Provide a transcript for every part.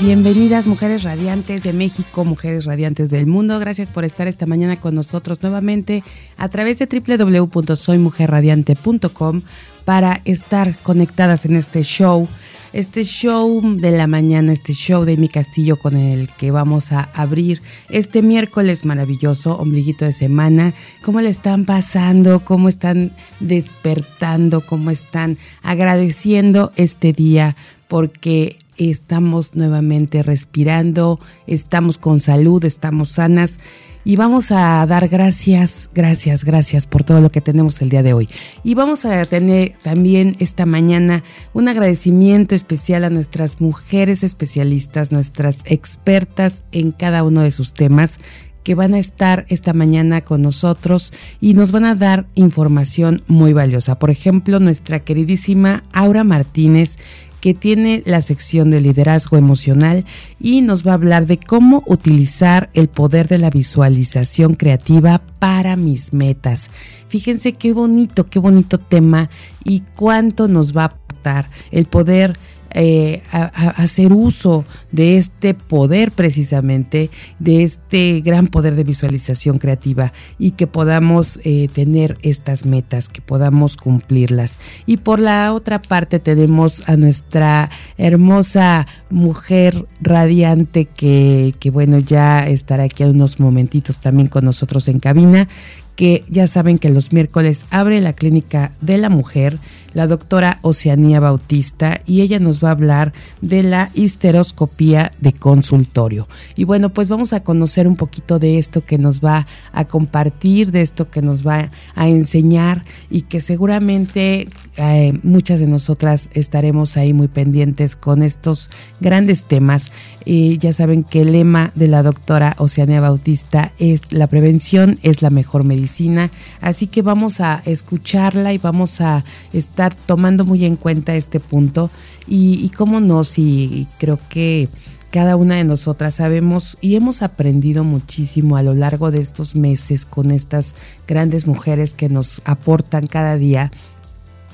Bienvenidas mujeres radiantes de México, mujeres radiantes del mundo. Gracias por estar esta mañana con nosotros nuevamente a través de www.soymujerradiante.com para estar conectadas en este show, este show de la mañana, este show de mi castillo con el que vamos a abrir este miércoles maravilloso, ombliguito de semana. ¿Cómo le están pasando? ¿Cómo están despertando? ¿Cómo están agradeciendo este día? Porque estamos nuevamente respirando, estamos con salud, estamos sanas y vamos a dar gracias, gracias, gracias por todo lo que tenemos el día de hoy. Y vamos a tener también esta mañana un agradecimiento especial a nuestras mujeres especialistas, nuestras expertas en cada uno de sus temas que van a estar esta mañana con nosotros y nos van a dar información muy valiosa. Por ejemplo, nuestra queridísima Aura Martínez, que tiene la sección de liderazgo emocional y nos va a hablar de cómo utilizar el poder de la visualización creativa para mis metas. Fíjense qué bonito, qué bonito tema y cuánto nos va a aportar el poder eh, a, hacer uso de este poder precisamente, de este gran poder de visualización creativa y que podamos eh, tener estas metas, que podamos cumplirlas. Y por la otra parte tenemos a nuestra hermosa mujer radiante que, que bueno, ya estará aquí en unos momentitos también con nosotros en cabina, que ya saben que los miércoles abre la clínica de la mujer la doctora Oceanía Bautista y ella nos va a hablar de la histeroscopía de consultorio. Y bueno, pues vamos a conocer un poquito de esto que nos va a compartir, de esto que nos va a enseñar y que seguramente eh, muchas de nosotras estaremos ahí muy pendientes con estos grandes temas. y ya saben que el lema de la doctora Oceanía Bautista es la prevención es la mejor medicina. Así que vamos a escucharla y vamos a estar tomando muy en cuenta este punto y, cómo no, si creo que cada una de nosotras sabemos y hemos aprendido muchísimo a lo largo de estos meses con estas grandes mujeres que nos aportan cada día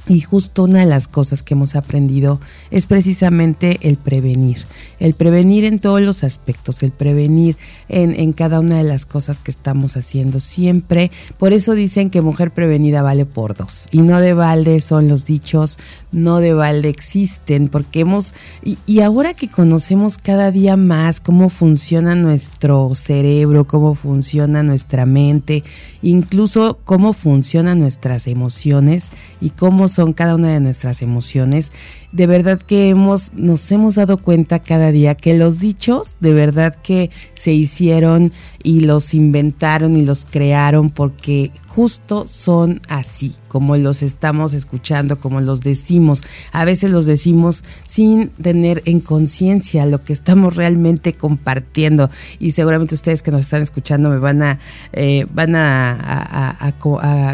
y justo una de las cosas que hemos aprendido es precisamente el prevenir, el prevenir en todos los aspectos, el prevenir en, cada una de las cosas que estamos haciendo siempre. Por eso dicen que mujer prevenida vale por dos. Y no de balde son los dichos, no de balde existen, porque hemos, y, y ahora que conocemos cada día más cómo funciona nuestro cerebro, cómo funciona nuestra mente, incluso cómo funcionan nuestras emociones y cómo son cada una de nuestras emociones, de verdad que hemos, nos hemos dado cuenta cada día que los dichos de verdad que se hicieron y los inventaron y los crearon porque justo son así, como los estamos escuchando, como los decimos. A veces los decimos sin tener en conciencia lo que estamos realmente compartiendo. Y seguramente ustedes que nos están escuchando me van a, eh, van a,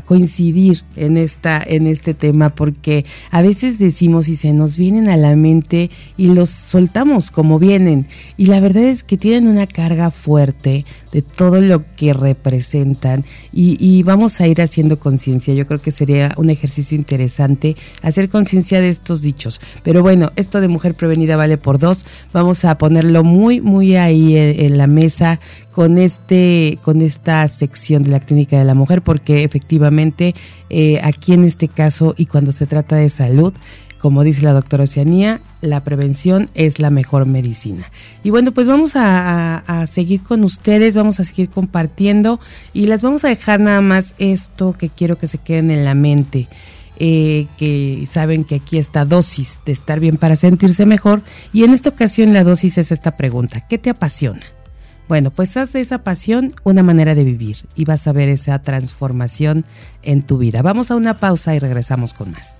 coincidir en, esta, en este tema, porque a veces decimos y se nos vienen a la mente y los soltamos como vienen. Y la verdad es que tienen una carga fuerte todo lo que representan y, vamos a ir haciendo conciencia. Yo creo que sería un ejercicio interesante hacer conciencia de estos dichos. Pero bueno, esto de mujer prevenida vale por dos. Vamos a ponerlo muy, muy ahí en, la mesa con este, con esta sección de la clínica de la mujer, porque efectivamente eh, aquí en este caso y cuando se trata de salud, como dice la doctora Oceanía, la prevención es la mejor medicina. Y bueno, pues vamos a, seguir con ustedes, vamos a seguir compartiendo y les vamos a dejar nada más esto que quiero que se queden en la mente. Eh, que saben que aquí está dosis de estar bien para sentirse mejor y en esta ocasión la dosis es esta pregunta, ¿qué te apasiona? Bueno, pues haz de esa pasión una manera de vivir y vas a ver esa transformación en tu vida. Vamos a una pausa y regresamos con más.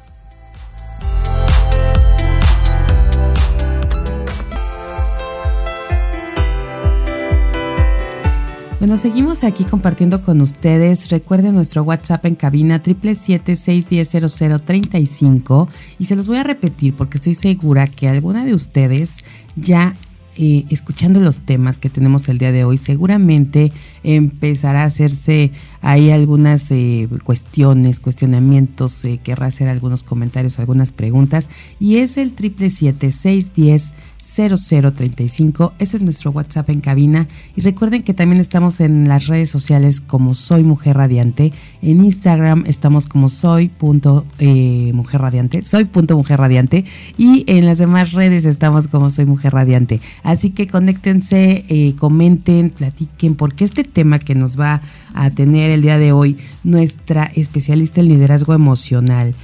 Bueno, seguimos aquí compartiendo con ustedes. Recuerden nuestro WhatsApp en cabina 777-610-0035 y se los voy a repetir porque estoy segura que alguna de ustedes ya eh, escuchando los temas que tenemos el día de hoy, seguramente empezará a hacerse ahí algunas eh, cuestiones, cuestionamientos, eh, querrá hacer algunos comentarios, algunas preguntas. Y es el triple siete seis diez 0035. Ese es nuestro WhatsApp en cabina. Y recuerden que también estamos en las redes sociales como Soy Mujer Radiante. En Instagram estamos como Soy punto, eh, Mujer Radiante. Soy punto Mujer Radiante. Y en las demás redes estamos como Soy Mujer Radiante. Así que conéctense, eh, comenten, platiquen, porque este tema que nos va a tener el día de hoy nuestra especialista en liderazgo emocional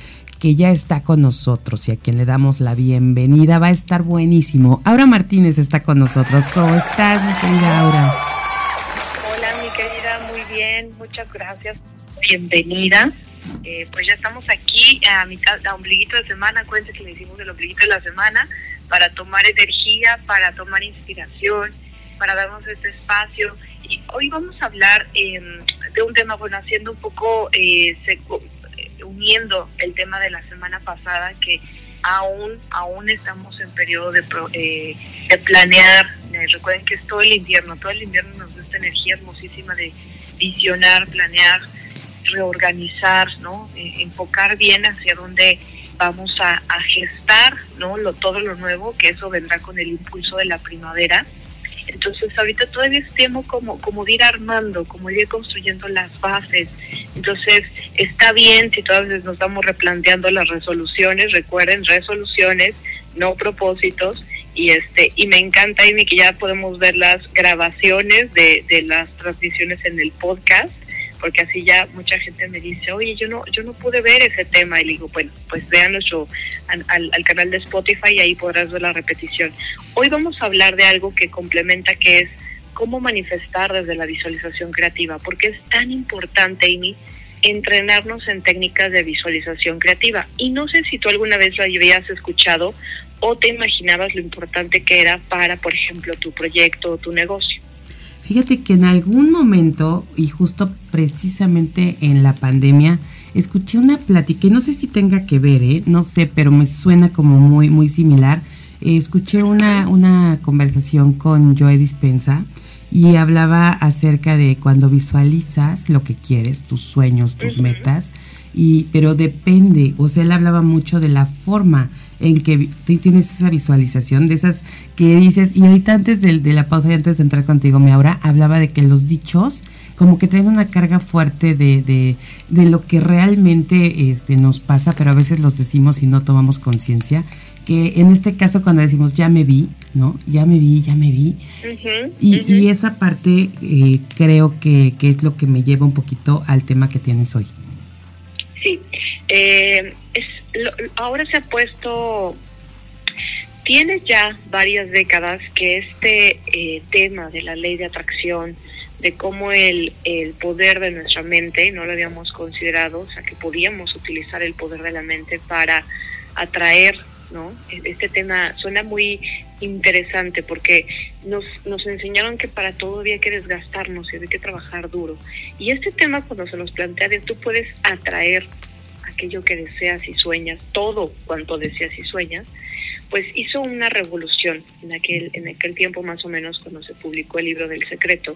que ya está con nosotros y a quien le damos la bienvenida. Va a estar buenísimo. Aura Martínez está con nosotros. ¿Cómo estás, mi querida Aura? Hola, mi querida, muy bien. Muchas gracias. Bienvenida. Eh, pues ya estamos aquí a mitad, a ombliguito de semana. Acuérdense que le hicimos el ombliguito de la semana para tomar energía, para tomar inspiración, para darnos este espacio. Y hoy vamos a hablar em, de un tema, bueno, haciendo un poco eh, uniendo el tema de la semana pasada que aún aún estamos en periodo de, eh, de planear. Eh, recuerden que es todo el invierno, todo el invierno nos da esta energía hermosísima de visionar, planear, reorganizar, ¿no? Eh, enfocar bien hacia dónde vamos a, a, gestar, ¿no? Lo, todo lo nuevo, que eso vendrá con el impulso de la primavera entonces ahorita todavía es tiempo como, como ir armando, como ir construyendo las bases. Entonces está bien si todavía nos estamos replanteando las resoluciones, recuerden, resoluciones, no propósitos. Y este y me encanta, Amy, que ya podemos ver las grabaciones de, de las transmisiones en el podcast porque así ya mucha gente me dice, oye, yo no, yo no pude ver ese tema. Y le digo, bueno, pues vean nuestro, al, al, canal de Spotify y ahí podrás ver la repetición. Hoy vamos a hablar de algo que complementa, que es cómo manifestar desde la visualización creativa, porque es tan importante, Amy, entrenarnos en técnicas de visualización creativa. Y no sé si tú alguna vez lo habías escuchado o te imaginabas lo importante que era para, por ejemplo, tu proyecto o tu negocio. Fíjate que en algún momento, y justo precisamente en la pandemia, escuché una plática, y no sé si tenga que ver, ¿eh? no sé, pero me suena como muy, muy similar. escuché una, una conversación con Joe Dispensa y hablaba acerca de cuando visualizas lo que quieres, tus sueños, tus metas, y, pero depende, o sea, él hablaba mucho de la forma en que tienes esa visualización, de esas que dices, y ahorita antes de, la pausa y antes de entrar contigo, me ahora hablaba de que los dichos como que traen una carga fuerte de, de, de lo que realmente este, nos pasa, pero a veces los decimos y no tomamos conciencia que en este caso cuando decimos ya me vi, ¿no? Ya me vi, ya me vi. y, y, esa parte eh, creo que, que, es lo que me lleva un poquito al tema que tienes hoy. Sí, eh, es ahora se ha puesto, tiene ya varias décadas que este eh, tema de la ley de atracción, de cómo el, el poder de nuestra mente, no lo habíamos considerado, o sea, que podíamos utilizar el poder de la mente para atraer, ¿no? Este tema suena muy interesante porque nos, nos enseñaron que para todo había que desgastarnos y había que trabajar duro. Y este tema cuando se nos plantea de tú puedes atraer aquello que deseas y sueñas, todo cuanto deseas y sueñas, pues hizo una revolución en aquel, en aquel tiempo más o menos cuando se publicó el libro del secreto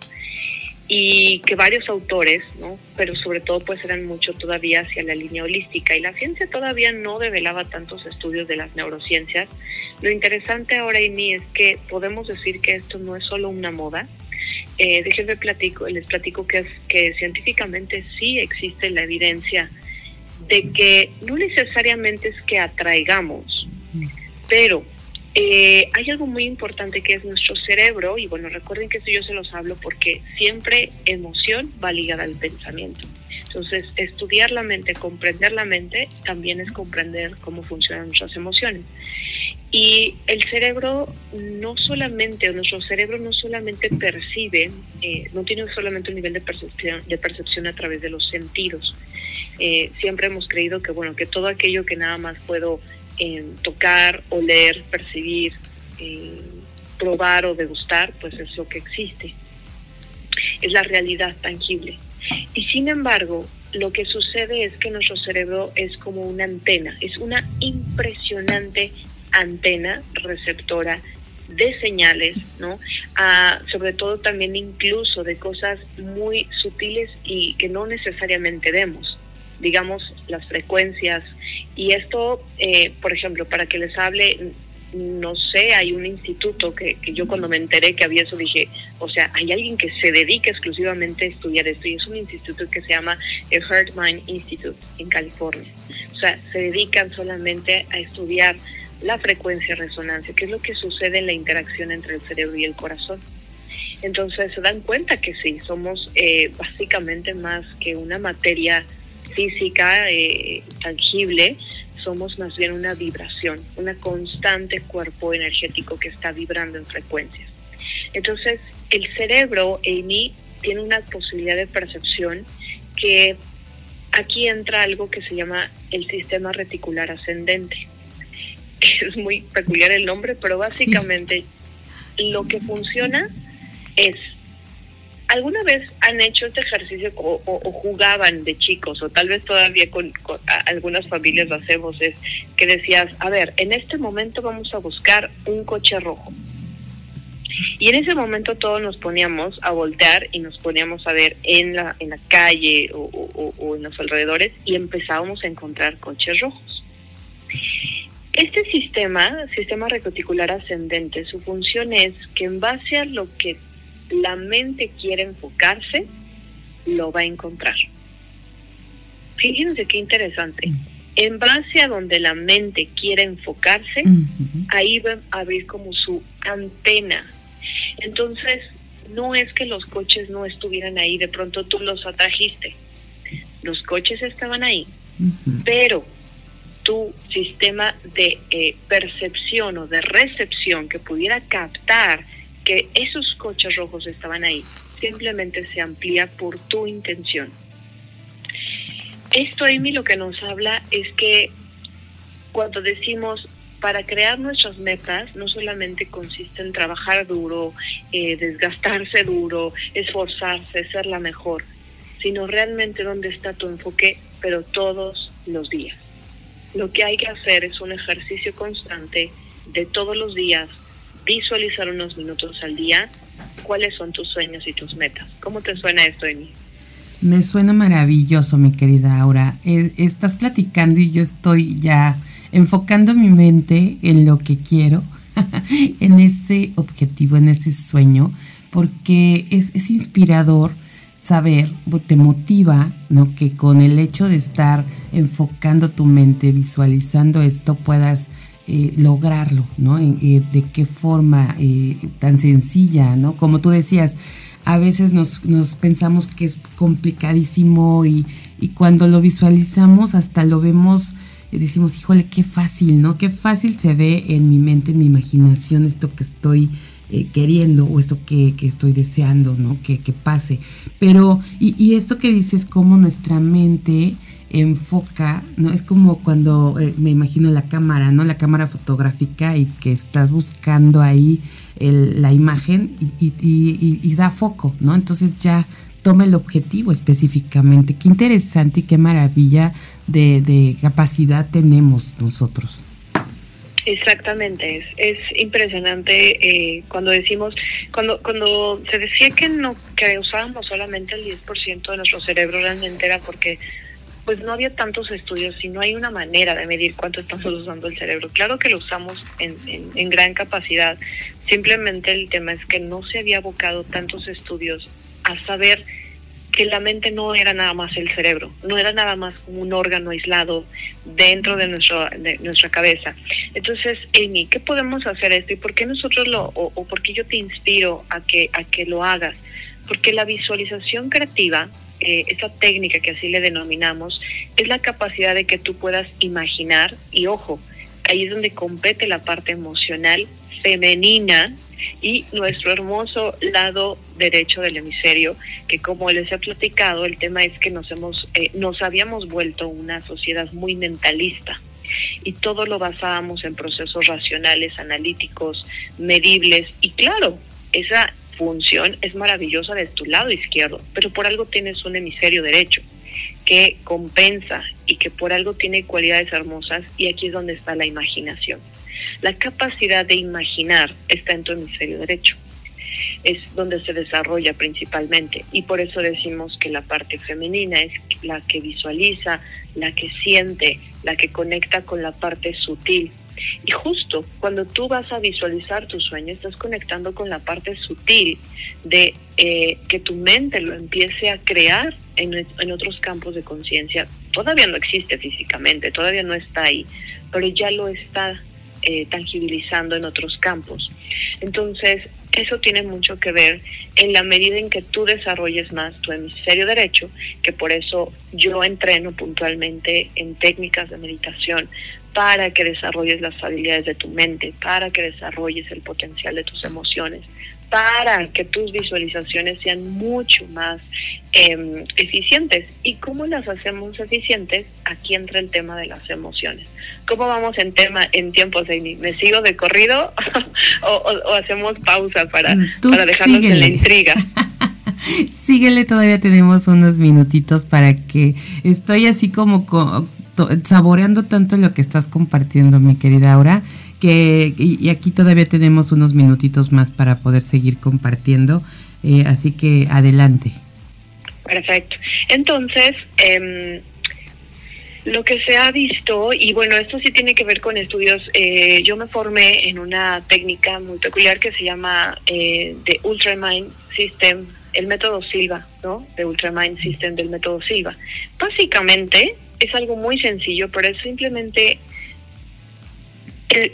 y que varios autores, ¿no? pero sobre todo pues eran mucho todavía hacia la línea holística y la ciencia todavía no develaba tantos estudios de las neurociencias. Lo interesante ahora, mí es que podemos decir que esto no es solo una moda, eh, déjenme platico, les platico que, es, que científicamente sí existe la evidencia de que no necesariamente es que atraigamos, pero eh, hay algo muy importante que es nuestro cerebro, y bueno, recuerden que esto yo se los hablo porque siempre emoción va ligada al pensamiento. Entonces, estudiar la mente, comprender la mente, también es comprender cómo funcionan nuestras emociones. Y el cerebro no solamente, o nuestro cerebro no solamente percibe, eh, no tiene solamente un nivel de percepción, de percepción a través de los sentidos. Eh, siempre hemos creído que, bueno, que todo aquello que nada más puedo eh, tocar, oler, percibir, probar o degustar, pues es lo que existe. Es la realidad tangible. Y sin embargo, lo que sucede es que nuestro cerebro es como una antena, es una impresionante antena receptora de señales, ¿no? Ah, sobre todo también incluso de cosas muy sutiles y que no necesariamente vemos, digamos las frecuencias. Y esto, eh, por ejemplo, para que les hable, no sé, hay un instituto que, que, yo cuando me enteré que había eso dije, o sea, hay alguien que se dedica exclusivamente a estudiar esto y es un instituto que se llama el Heart Mind Institute en California. O sea, se dedican solamente a estudiar la frecuencia resonancia, que es lo que sucede en la interacción entre el cerebro y el corazón. Entonces se dan cuenta que sí, somos eh, básicamente más que una materia física eh, tangible, somos más bien una vibración, una constante cuerpo energético que está vibrando en frecuencias. Entonces el cerebro, Amy, tiene una posibilidad de percepción que aquí entra algo que se llama el sistema reticular ascendente es muy peculiar el nombre, pero básicamente lo que funciona es, ¿alguna vez han hecho este ejercicio o, jugaban de chicos, o tal vez todavía con, algunas familias hacemos, es que decías, a ver, en este momento vamos a buscar un coche rojo? Y en ese momento todos nos poníamos a voltear y nos poníamos a ver en la, en la calle o, o en los alrededores y empezábamos a encontrar coches rojos. Este sistema, sistema reticular ascendente, su función es que en base a lo que la mente quiere enfocarse, lo va a encontrar. Fíjense qué interesante. En base a donde la mente quiere enfocarse, ahí va a abrir como su antena. Entonces, no es que los coches no estuvieran ahí, de pronto tú los atrajiste. Los coches estaban ahí, pero tu sistema de eh, percepción o de recepción que pudiera captar que esos coches rojos estaban ahí, simplemente se amplía por tu intención. Esto, Amy, lo que nos habla es que cuando decimos para crear nuestras metas no solamente consiste en trabajar duro, eh, desgastarse duro, esforzarse, ser la mejor, sino realmente dónde está tu enfoque, pero todos los días. Lo que hay que hacer es un ejercicio constante de todos los días, visualizar unos minutos al día cuáles son tus sueños y tus metas. ¿Cómo te suena esto, Emi? Me suena maravilloso, mi querida Aura. Eh, estás platicando y yo estoy ya enfocando mi mente en lo que quiero, en ese objetivo, en ese sueño, porque es, es inspirador saber, te motiva, ¿no? Que con el hecho de estar enfocando tu mente, visualizando esto, puedas eh, lograrlo, ¿no? De qué forma eh, tan sencilla, ¿no? Como tú decías, a veces nos, nos pensamos que es complicadísimo y, y, cuando lo visualizamos hasta lo vemos y decimos, híjole, qué fácil, ¿no? Qué fácil se ve en mi mente, en mi imaginación esto que estoy eh, queriendo o esto que, estoy deseando, ¿no? Que, pase. Pero, y, esto que dices, cómo nuestra mente enfoca, ¿no? Es como cuando eh, me imagino la cámara, ¿no? La cámara fotográfica y que estás buscando ahí la imagen y, da foco, ¿no? Entonces ya toma el objetivo específicamente. Qué interesante y qué maravilla de, de capacidad tenemos nosotros. Exactamente, es, es impresionante eh, cuando decimos, cuando cuando se decía que no que usábamos solamente el 10% de nuestro cerebro realmente era porque pues no había tantos estudios y no hay una manera de medir cuánto estamos usando el cerebro. Claro que lo usamos en, gran capacidad, simplemente el tema es que no se había abocado tantos estudios a saber que la mente no era nada más el cerebro, no era nada más como un órgano aislado dentro de, nuestro, de nuestra cabeza. Entonces, Amy, ¿qué podemos hacer esto? ¿Y por qué nosotros lo, o, o por qué yo te inspiro a que, a que lo hagas? Porque la visualización creativa, eh, esa técnica que así le denominamos, es la capacidad de que tú puedas imaginar, y ojo, ahí es donde compete la parte emocional femenina y nuestro hermoso lado derecho del hemisferio, que como les he platicado, el tema es que nos hemos, eh, nos habíamos vuelto una sociedad muy mentalista y todo lo basábamos en procesos racionales, analíticos, medibles y claro, esa función es maravillosa de tu lado izquierdo, pero por algo tienes un hemisferio derecho que compensa y que por algo tiene cualidades hermosas y aquí es donde está la imaginación. La capacidad de imaginar está en tu hemisferio derecho. Es donde se desarrolla principalmente y por eso decimos que la parte femenina es la que visualiza, la que siente, la que conecta con la parte sutil. Y justo cuando tú vas a visualizar tu sueño, estás conectando con la parte sutil de eh, que tu mente lo empiece a crear en, en otros campos de conciencia. Todavía no existe físicamente, todavía no está ahí, pero ya lo está eh, tangibilizando en otros campos. Entonces, eso tiene mucho que ver en la medida en que tú desarrolles más tu hemisferio derecho, que por eso yo entreno puntualmente en técnicas de meditación para que desarrolles las habilidades de tu mente, para que desarrolles el potencial de tus emociones, para que tus visualizaciones sean mucho más em, eficientes. ¿Y cómo las hacemos eficientes? Aquí entra el tema de las emociones. ¿Cómo vamos en tema en tiempos, Amy? ¿Me sigo de corrido o, hacemos pausa para, para dejarnos en la intriga? síguele, todavía tenemos unos minutitos para que estoy así como saboreando tanto lo que estás compartiendo, mi querida Aura, que y aquí todavía tenemos unos minutitos más para poder seguir compartiendo, eh, así que adelante. Perfecto. Entonces, em, lo que se ha visto, y bueno, esto sí tiene que ver con estudios, eh, yo me formé en una técnica muy peculiar que se llama eh, The Ultramind System, el método Silva, ¿no? The Ultramind System del método Silva. Básicamente es algo muy sencillo, pero es simplemente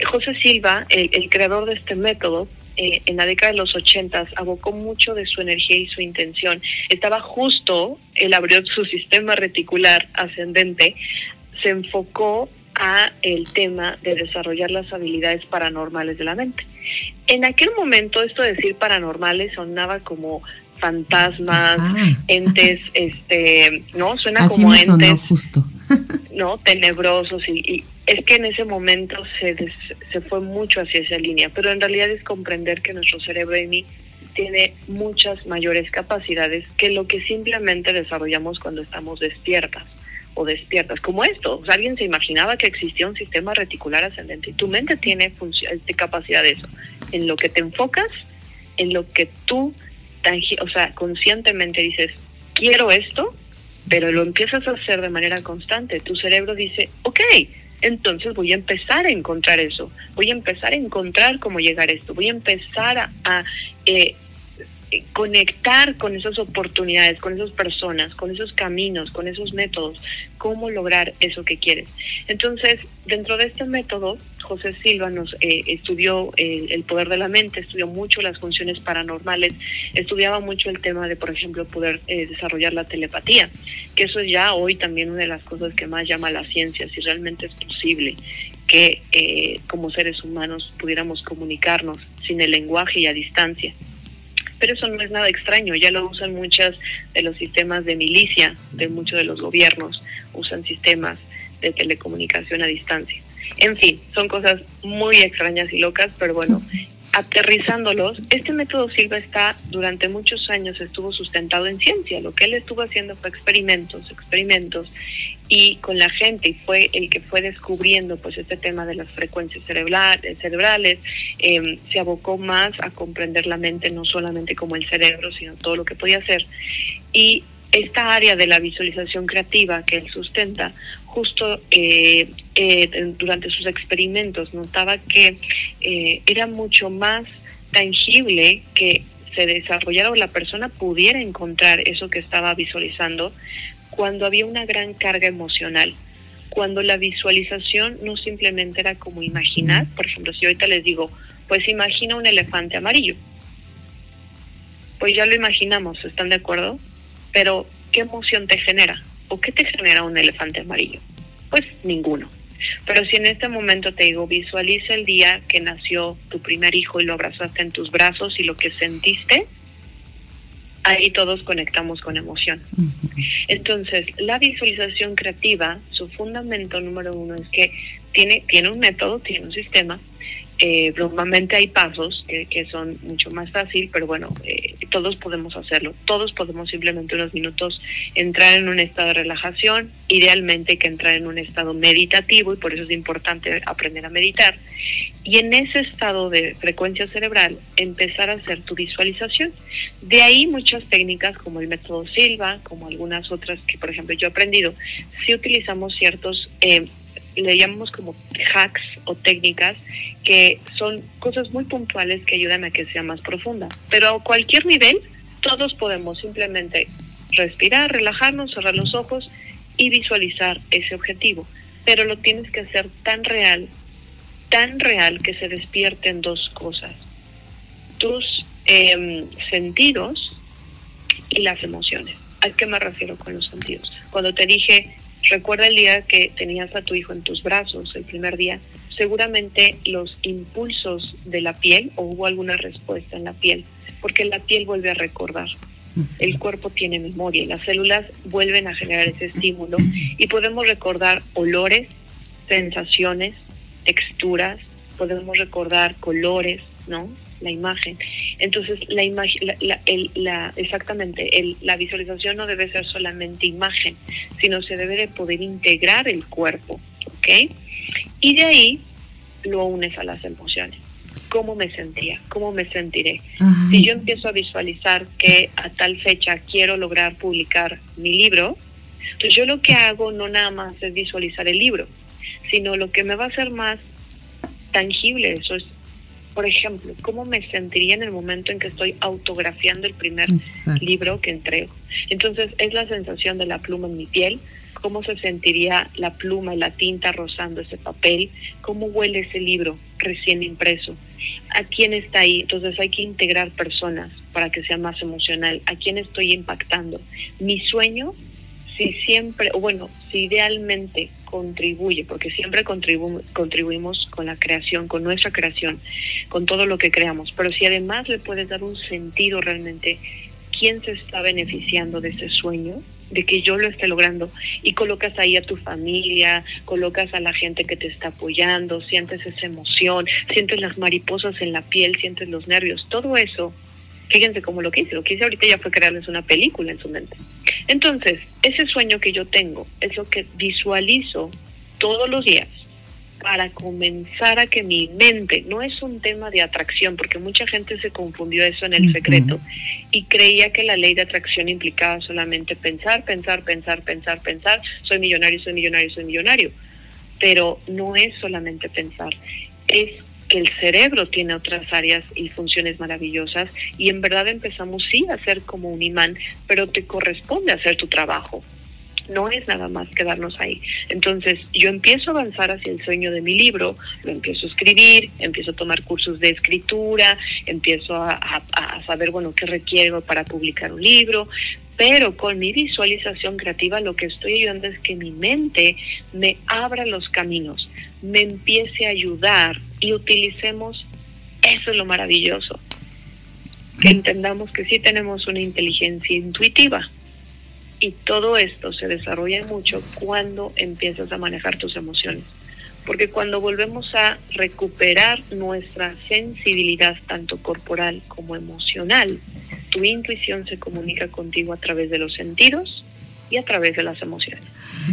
José Silva, el, creador de este método, eh, en la década de los ochentas abocó mucho de su energía y su intención. Estaba justo, él abrió su sistema reticular ascendente, se enfocó a el tema de desarrollar las habilidades paranormales de la mente. En aquel momento esto de decir paranormales sonaba como fantasmas, entes, este, ¿no? Suena como entes, justo. ¿no? Tenebrosos y, es que en ese momento se, se fue mucho hacia esa línea, pero en realidad es comprender que nuestro cerebro mí tiene muchas mayores capacidades que lo que simplemente desarrollamos cuando estamos despiertas o despiertas, como esto. O alguien se imaginaba que existía un sistema reticular ascendente y tu mente tiene este, capacidad de eso. En lo que te enfocas, en lo que tú o sea, conscientemente dices, quiero esto, pero lo empiezas a hacer de manera constante. Tu cerebro dice, ok, entonces voy a empezar a encontrar eso, voy a empezar a encontrar cómo llegar a esto, voy a empezar a, eh, eh, conectar con esas oportunidades, con esas personas, con esos caminos, con esos métodos, cómo lograr eso que quieres. Entonces, dentro de este método, José Silva nos eh, estudió el poder de la mente, estudió mucho las funciones paranormales, estudiaba mucho el tema de, por ejemplo, poder eh, desarrollar la telepatía, que eso es ya hoy también una de las cosas que más llama la ciencia, si realmente es posible que como seres humanos pudiéramos comunicarnos sin el lenguaje y a distancia pero eso no es nada extraño, ya lo usan muchas de los sistemas de milicia de muchos de los gobiernos, usan sistemas de telecomunicación a distancia. En fin, son cosas muy extrañas y locas, pero bueno, aterrizándolos, este método Silva está durante muchos años estuvo sustentado en ciencia. Lo que él estuvo haciendo fue experimentos, experimentos y con la gente y fue el que fue descubriendo pues este tema de las frecuencias cerebrales, cerebrales em, se abocó más a comprender la mente no solamente como el cerebro sino todo lo que podía hacer y esta área de la visualización creativa que él sustenta, justo eh, eh, durante sus experimentos notaba que eh, era mucho más tangible que se desarrollara o la persona pudiera encontrar eso que estaba visualizando cuando había una gran carga emocional, cuando la visualización no simplemente era como imaginar, por ejemplo, si ahorita les digo, pues imagina un elefante amarillo, pues ya lo imaginamos, ¿están de acuerdo? Pero, ¿qué emoción te genera? ¿O qué te genera un elefante amarillo? Pues ninguno. Pero si en este momento te digo, visualiza el día que nació tu primer hijo y lo abrazaste en tus brazos y lo que sentiste, ahí todos conectamos con emoción. Entonces, la visualización creativa, su fundamento número uno es que tiene, tiene un método, tiene un sistema, eh, normalmente hay pasos que, son mucho más fácil, pero bueno, eh, todos podemos hacerlo. Todos podemos simplemente unos minutos entrar en un estado de relajación. Idealmente hay que entrar en un estado meditativo y por eso es importante aprender a meditar. Y en ese estado de frecuencia cerebral empezar a hacer tu visualización. De ahí muchas técnicas como el método Silva, como algunas otras que por ejemplo yo he aprendido, si utilizamos ciertos... Eh, le llamamos como hacks o técnicas que son cosas muy puntuales que ayudan a que sea más profunda. Pero a cualquier nivel, todos podemos simplemente respirar, relajarnos, cerrar los ojos y visualizar ese objetivo. Pero lo tienes que hacer tan real, tan real que se despierten dos cosas. Tus eh, sentidos y las emociones. ¿A qué me refiero con los sentidos? Cuando te dije Recuerda el día que tenías a tu hijo en tus brazos, el primer día, seguramente los impulsos de la piel o hubo alguna respuesta en la piel, porque la piel vuelve a recordar. El cuerpo tiene memoria y las células vuelven a generar ese estímulo y podemos recordar olores, sensaciones, texturas, podemos recordar colores, ¿no? La imagen. Entonces, la imagen, la, la, exactamente, el, la visualización no debe ser solamente imagen, sino se debe de poder integrar el cuerpo, ¿ok? Y de ahí lo unes a las emociones. ¿Cómo me sentía? ¿Cómo me sentiré? Si yo empiezo a visualizar que a tal fecha quiero lograr publicar mi libro, entonces yo lo que hago no nada más es visualizar el libro, sino lo que me va a hacer más tangible eso es por ejemplo, cómo me sentiría en el momento en que estoy autografiando el primer libro que entrego. Entonces, es la sensación de la pluma en mi piel, cómo se sentiría la pluma y la tinta rozando ese papel, cómo huele ese libro recién impreso, a quién está ahí. Entonces, hay que integrar personas para que sea más emocional, a quién estoy impactando. Mi sueño si siempre, o bueno, si idealmente contribuye, porque siempre contribuimos con la creación, con nuestra creación, con todo lo que creamos, pero si además le puedes dar un sentido realmente, ¿quién se está beneficiando de ese sueño? de que yo lo esté logrando y colocas ahí a tu familia, colocas a la gente que te está apoyando, sientes esa emoción, sientes las mariposas en la piel, sientes los nervios, todo eso Fíjense cómo lo que hice. Lo que hice ahorita ya fue crearles una película en su mente. Entonces, ese sueño que yo tengo es lo que visualizo todos los días para comenzar a que mi mente, no es un tema de atracción, porque mucha gente se confundió eso en el secreto y creía que la ley de atracción implicaba solamente pensar, pensar, pensar, pensar, pensar, soy millonario, soy millonario, soy millonario. Pero no es solamente pensar, es que el cerebro tiene otras áreas y funciones maravillosas y en verdad empezamos sí a ser como un imán, pero te corresponde hacer tu trabajo. No es nada más quedarnos ahí. Entonces yo empiezo a avanzar hacia el sueño de mi libro, lo empiezo a escribir, empiezo a tomar cursos de escritura, empiezo a, a saber, bueno, qué requiero para publicar un libro, pero con mi visualización creativa lo que estoy ayudando es que mi mente me abra los caminos me empiece a ayudar y utilicemos, eso es lo maravilloso, que entendamos que sí tenemos una inteligencia intuitiva y todo esto se desarrolla mucho cuando empiezas a manejar tus emociones. Porque cuando volvemos a recuperar nuestra sensibilidad, tanto corporal como emocional, tu intuición se comunica contigo a través de los sentidos y a través de las emociones.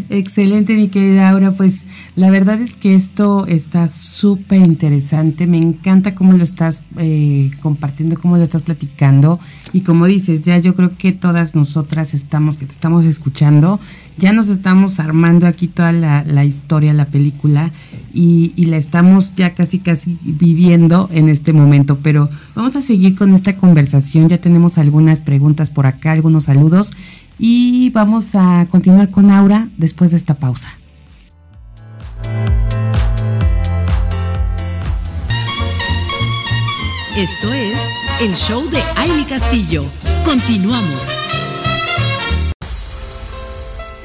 Excelente, mi querida Aura. Pues la verdad es que esto está súper interesante. Me encanta cómo lo estás eh, compartiendo, cómo lo estás platicando. Y como dices, ya yo creo que todas nosotras estamos, que te estamos escuchando, ya nos estamos armando aquí toda la, historia, la película, y, y la estamos ya casi, casi viviendo en este momento. Pero vamos a seguir con esta conversación. Ya tenemos algunas preguntas por acá, algunos saludos y vamos a continuar con Aura después de esta pausa. Esto es el show de Aile Castillo. Continuamos.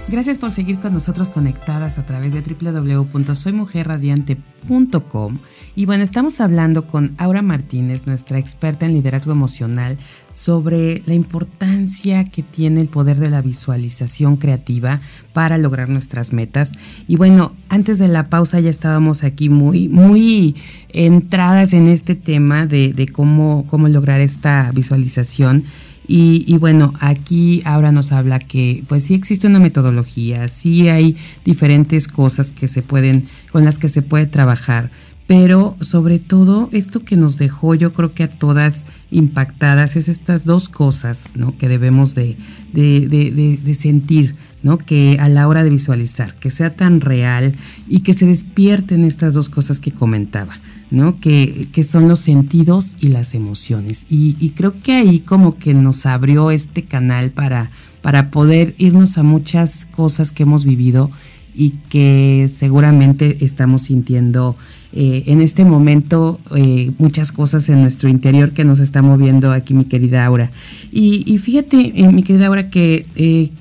Gracias por seguir con nosotros conectadas a través de www.soymujerradiante.com. Y bueno, estamos hablando con Aura Martínez, nuestra experta en liderazgo emocional, sobre la importancia que tiene el poder de la visualización creativa para lograr nuestras metas. Y bueno, antes de la pausa ya estábamos aquí muy, muy entradas en este tema de, cómo, cómo lograr esta visualización. Y, bueno, aquí ahora nos habla que pues sí existe una metodología, sí hay diferentes cosas que se pueden, con las que se puede trabajar, pero sobre todo esto que nos dejó yo creo que a todas impactadas es estas dos cosas ¿no? que debemos de, de, sentir, ¿no? que a la hora de visualizar, que sea tan real y que se despierten estas dos cosas que comentaba. ¿no? Que, que, son los sentidos y las emociones. Y, creo que ahí como que nos abrió este canal para, para poder irnos a muchas cosas que hemos vivido y que seguramente estamos sintiendo eh, en este momento eh, muchas cosas en nuestro interior que nos está moviendo aquí mi querida Aura. Y, fíjate, eh, mi querida Aura, que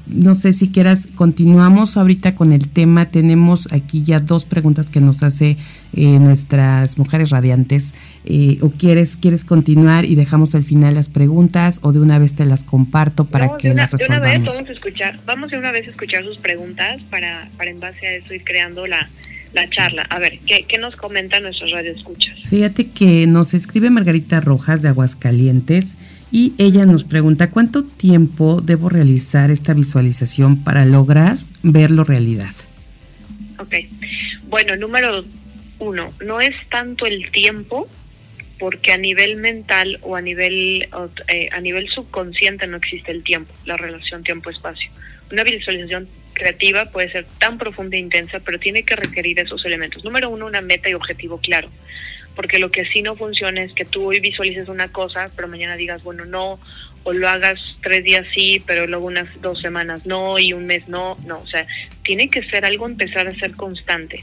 no sé si quieras, continuamos ahorita con el tema, tenemos aquí ya dos preguntas que nos hace nuestras mujeres radiantes, o quieres, quieres continuar y dejamos al final las preguntas o de una vez te las comparto para que las resolvamos. De una vez vamos a escuchar, vamos de una vez a escuchar sus preguntas para, para en base a eso ir creando la la charla. A ver, ¿qué, qué nos comenta nuestros radioescuchas? Fíjate que nos escribe Margarita Rojas de Aguascalientes y ella nos pregunta cuánto tiempo debo realizar esta visualización para lograr verlo realidad. Ok, bueno, número uno, no es tanto el tiempo porque a nivel mental o a nivel eh, a nivel subconsciente no existe el tiempo, la relación tiempo-espacio. Una visualización creativa puede ser tan profunda e intensa, pero tiene que requerir esos elementos. Número uno, una meta y objetivo claro. Porque lo que sí no funciona es que tú hoy visualices una cosa, pero mañana digas, bueno, no, o lo hagas tres días sí, pero luego unas dos semanas no y un mes no. No, o sea, tiene que ser algo empezar a ser constante.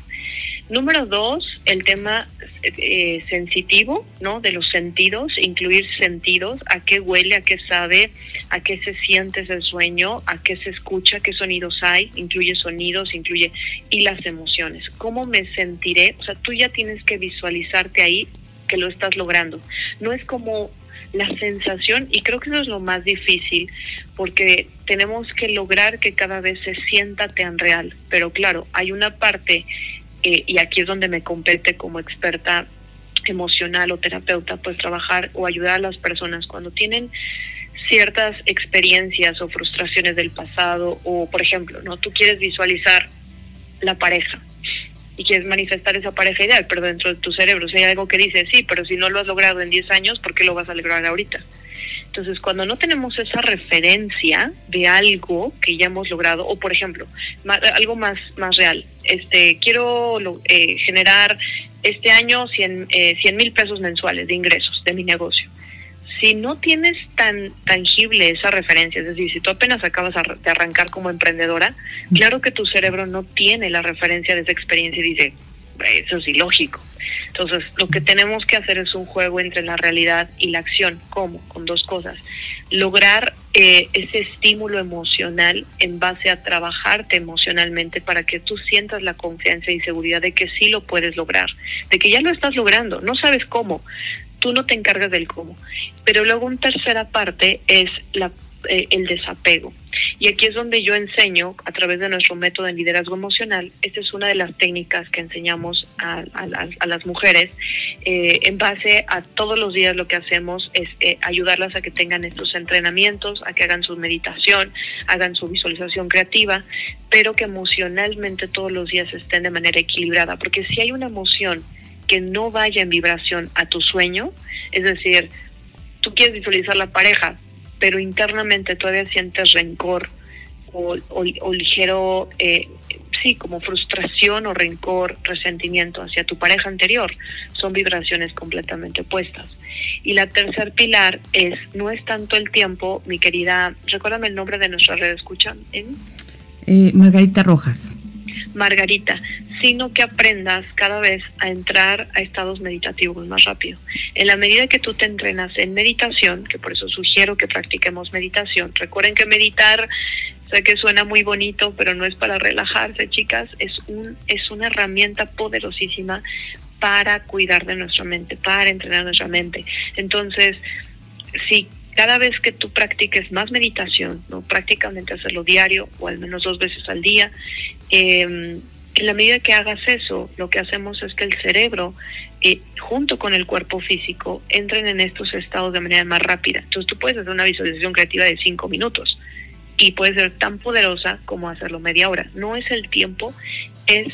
Número dos, el tema eh, sensitivo, ¿no? De los sentidos, incluir sentidos, a qué huele, a qué sabe, a qué se siente ese sueño, a qué se escucha, qué sonidos hay, incluye sonidos, incluye y las emociones. ¿Cómo me sentiré? O sea, tú ya tienes que visualizarte ahí que lo estás logrando. No es como la sensación, y creo que eso es lo más difícil, porque tenemos que lograr que cada vez se sienta tan real. Pero claro, hay una parte, eh, y aquí es donde me compete como experta emocional o terapeuta, pues trabajar o ayudar a las personas cuando tienen ciertas experiencias o frustraciones del pasado o, por ejemplo, no tú quieres visualizar la pareja y quieres manifestar esa pareja ideal, pero dentro de tu cerebro si hay algo que dice, sí, pero si no lo has logrado en 10 años, ¿por qué lo vas a lograr ahorita? Entonces, cuando no tenemos esa referencia de algo que ya hemos logrado, o por ejemplo, algo más, más real, este, quiero eh, generar este año 100 eh, mil pesos mensuales de ingresos de mi negocio. Si no tienes tan tangible esa referencia, es decir, si tú apenas acabas de arrancar como emprendedora, claro que tu cerebro no tiene la referencia de esa experiencia y dice, eso es ilógico. Entonces, lo que tenemos que hacer es un juego entre la realidad y la acción. ¿Cómo? Con dos cosas. Lograr eh, ese estímulo emocional en base a trabajarte emocionalmente para que tú sientas la confianza y seguridad de que sí lo puedes lograr, de que ya lo estás logrando. No sabes cómo, tú no te encargas del cómo. Pero luego una tercera parte es la, eh, el desapego. Y aquí es donde yo enseño, a través de nuestro método de liderazgo emocional, esta es una de las técnicas que enseñamos a, las mujeres. Eh, en base a todos los días lo que hacemos es eh, ayudarlas a que tengan estos entrenamientos, a que hagan su meditación, hagan su visualización creativa, pero que emocionalmente todos los días estén de manera equilibrada. Porque si hay una emoción que no vaya en vibración a tu sueño, es decir, tú quieres visualizar la pareja, pero internamente todavía sientes rencor o, ligero, eh, sí, como frustración o rencor, resentimiento hacia tu pareja anterior, son vibraciones completamente opuestas. Y la tercer pilar es, no es tanto el tiempo, mi querida, recuérdame el nombre de nuestra red, ¿escuchan? Eh, Margarita Rojas. Margarita, sino que aprendas cada vez a entrar a estados meditativos más rápido. En la medida que tú te entrenas en meditación, que por eso sugiero que practiquemos meditación, recuerden que meditar Sé que suena muy bonito, pero no es para relajarse, chicas, es un es una herramienta poderosísima para cuidar de nuestra mente, para entrenar nuestra mente. Entonces, si cada vez que tú practiques más meditación, no prácticamente hacerlo diario o al menos dos veces al día, eh, en la medida que hagas eso, lo que hacemos es que el cerebro, eh, junto con el cuerpo físico, entren en estos estados de manera más rápida. Entonces tú puedes hacer una visualización creativa de cinco minutos y puede ser tan poderosa como hacerlo media hora. No es el tiempo, es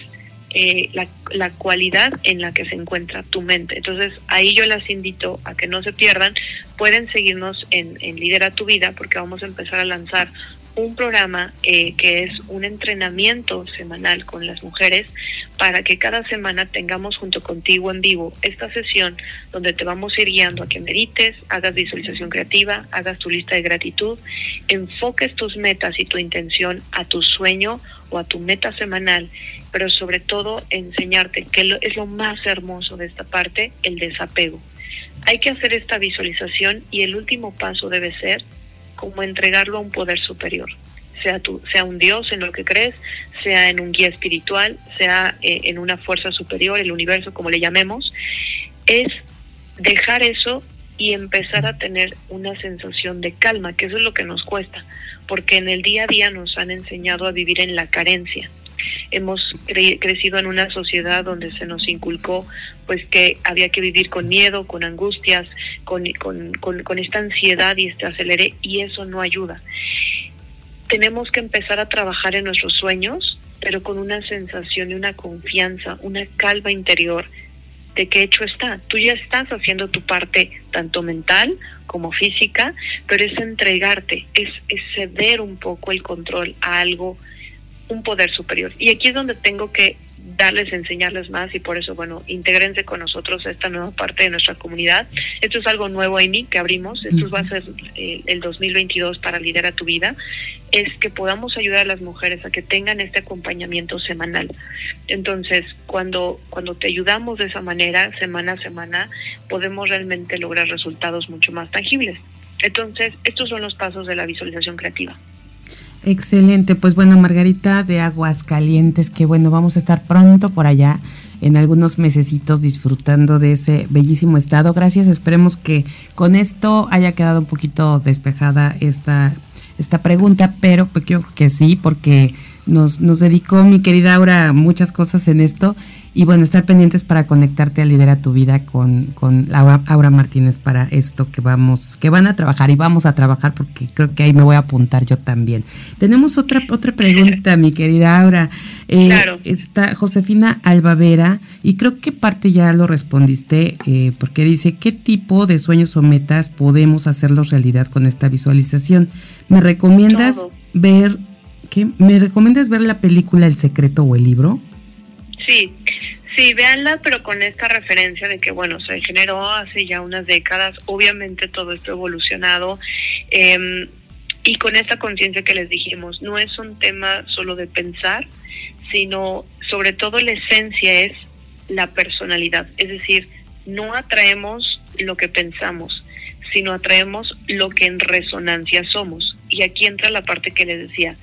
eh, la, la, cualidad en la que se encuentra tu mente. Entonces ahí yo las invito a que no se pierdan. Pueden seguirnos en, en Lidera tu Vida porque vamos a empezar a lanzar un programa eh, que es un entrenamiento semanal con las mujeres para que cada semana tengamos junto contigo en vivo esta sesión donde te vamos a ir guiando a que medites, hagas visualización creativa, hagas tu lista de gratitud, enfoques tus metas y tu intención a tu sueño o a tu meta semanal, pero sobre todo enseñarte que es lo más hermoso de esta parte, el desapego. Hay que hacer esta visualización y el último paso debe ser como entregarlo a un poder superior, sea, tu, sea un Dios en lo que crees, sea en un guía espiritual, sea eh, en una fuerza superior, el universo, como le llamemos, es dejar eso y empezar a tener una sensación de calma, que eso es lo que nos cuesta, porque en el día a día nos han enseñado a vivir en la carencia. Hemos crecido en una sociedad donde se nos inculcó pues que había que vivir con miedo, con angustias, con, con, con, esta ansiedad y este acelere, y eso no ayuda. Tenemos que empezar a trabajar en nuestros sueños, pero con una sensación y una confianza, una calma interior de que hecho está. Tú ya estás haciendo tu parte tanto mental como física, pero es entregarte, es, es ceder un poco el control a algo, un poder superior. Y aquí es donde tengo que darles, enseñarles más y por eso, bueno, intégrense con nosotros a esta nueva parte de nuestra comunidad. Esto es algo nuevo, Amy, que abrimos. Esto va a ser el 2022 para Lidera tu Vida. Es que podamos ayudar a las mujeres a que tengan este acompañamiento semanal. Entonces, cuando, cuando te ayudamos de esa manera, semana a semana, podemos realmente lograr resultados mucho más tangibles. Entonces, estos son los pasos de la visualización creativa. Excelente, pues bueno, Margarita de Aguas Calientes, que bueno, vamos a estar pronto por allá en algunos mesecitos disfrutando de ese bellísimo estado. Gracias, esperemos que con esto haya quedado un poquito despejada esta, esta pregunta, pero pues creo que sí, porque nos, nos dedicó mi querida Aura muchas cosas en esto y bueno, estar pendientes para conectarte a Lidera tu Vida con, con Laura, Aura Martínez para esto que vamos, que van a trabajar y vamos a trabajar porque creo que ahí me voy a apuntar yo también. Tenemos otra, otra pregunta, mi querida Aura. Eh, Está Josefina Albavera y creo que parte ya lo respondiste eh, porque dice, ¿qué tipo de sueños o metas podemos hacerlos realidad con esta visualización? ¿Me recomiendas ver ¿Me recomiendas ver la película El Secreto o el libro? Sí, sí, véanla, pero con esta referencia de que, bueno, se generó hace ya unas décadas, obviamente todo esto evolucionado, em, y con esta conciencia que les dijimos, no es un tema solo de pensar, sino sobre todo la esencia es la personalidad, es decir, no atraemos lo que pensamos, sino atraemos lo que en resonancia somos. Y aquí entra la parte que les decía,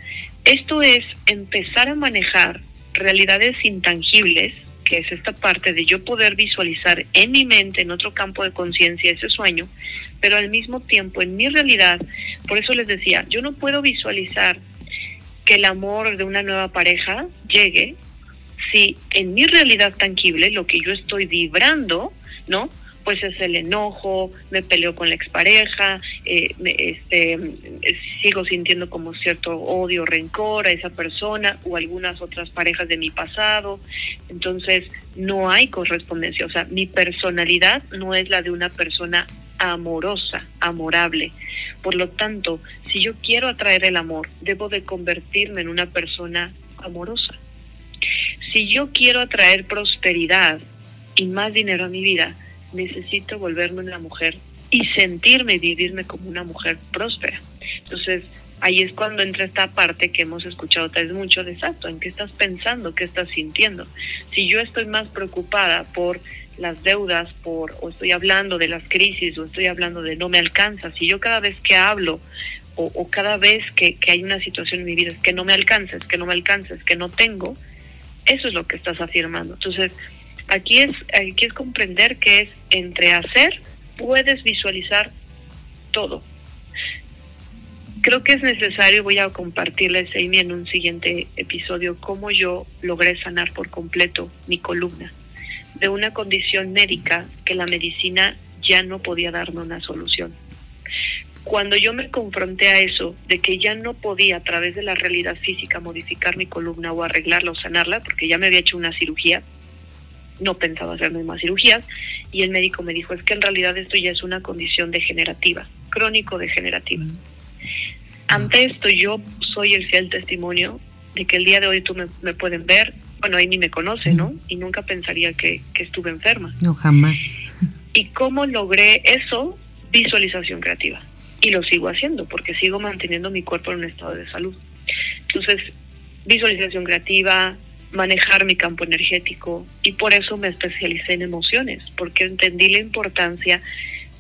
esto es empezar a manejar realidades intangibles, que es esta parte de yo poder visualizar en mi mente, en otro campo de conciencia, ese sueño, pero al mismo tiempo en mi realidad, por eso les decía, yo no puedo visualizar que el amor de una nueva pareja llegue si en mi realidad tangible, lo que yo estoy vibrando, ¿no? Pues es el enojo, me peleo con la expareja, eh, este, sigo sintiendo como cierto odio, rencor a esa persona o algunas otras parejas de mi pasado. Entonces, no hay correspondencia. O sea, mi personalidad no es la de una persona amorosa, amorable. Por lo tanto, si yo quiero atraer el amor, debo de convertirme en una persona amorosa. Si yo quiero atraer prosperidad y más dinero a mi vida, necesito volverme una mujer y sentirme y vivirme como una mujer próspera. Entonces, ahí es cuando entra esta parte que hemos escuchado tal vez mucho de exacto, en qué estás pensando, qué estás sintiendo. Si yo estoy más preocupada por las deudas, por o estoy hablando de las crisis o estoy hablando de no me alcanza, si yo cada vez que hablo o, cada vez que, hay una situación en mi vida, es que no me alcances, que no me alcances, que no tengo, eso es lo que estás afirmando. Entonces, aquí es, aquí es comprender que es entre hacer, puedes visualizar todo. Creo que es necesario, voy a compartirles, Amy, en un siguiente episodio, cómo yo logré sanar por completo mi columna de una condición médica que la medicina ya no podía darme una solución. Cuando yo me confronté a eso, de que ya no podía a través de la realidad física modificar mi columna o arreglarla o sanarla, porque ya me había hecho una cirugía, no pensaba hacerme más cirugías, y el médico me dijo, es que en realidad esto ya es una condición degenerativa, crónico-degenerativa. Ante esto yo soy el fiel testimonio de que el día de hoy tú me, pueden ver, bueno, ahí ni me conoce, ¿no? Y nunca pensaría que, que estuve enferma. No, jamás. ¿Y cómo logré eso? Visualización creativa y lo sigo haciendo porque sigo manteniendo mi cuerpo en un estado de salud. Entonces, visualización creativa, manejar mi campo energético y por eso me especialicé en emociones, porque entendí la importancia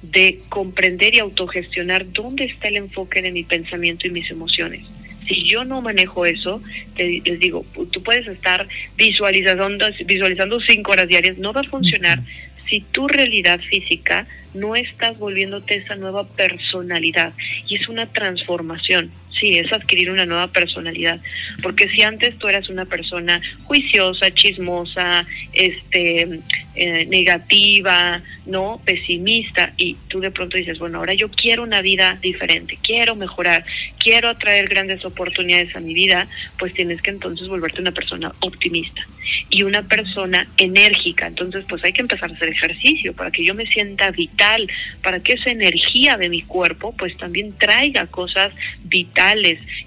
de comprender y autogestionar dónde está el enfoque de mi pensamiento y mis emociones. Si yo no manejo eso, les digo, tú puedes estar visualizando, visualizando cinco horas diarias, no va a funcionar si tu realidad física no estás volviéndote esa nueva personalidad y es una transformación. Sí, es adquirir una nueva personalidad, porque si antes tú eras una persona juiciosa, chismosa, este, eh, negativa, no, pesimista, y tú de pronto dices, bueno, ahora yo quiero una vida diferente, quiero mejorar, quiero atraer grandes oportunidades a mi vida, pues tienes que entonces volverte una persona optimista y una persona enérgica. Entonces, pues hay que empezar a hacer ejercicio para que yo me sienta vital, para que esa energía de mi cuerpo, pues también traiga cosas vitales,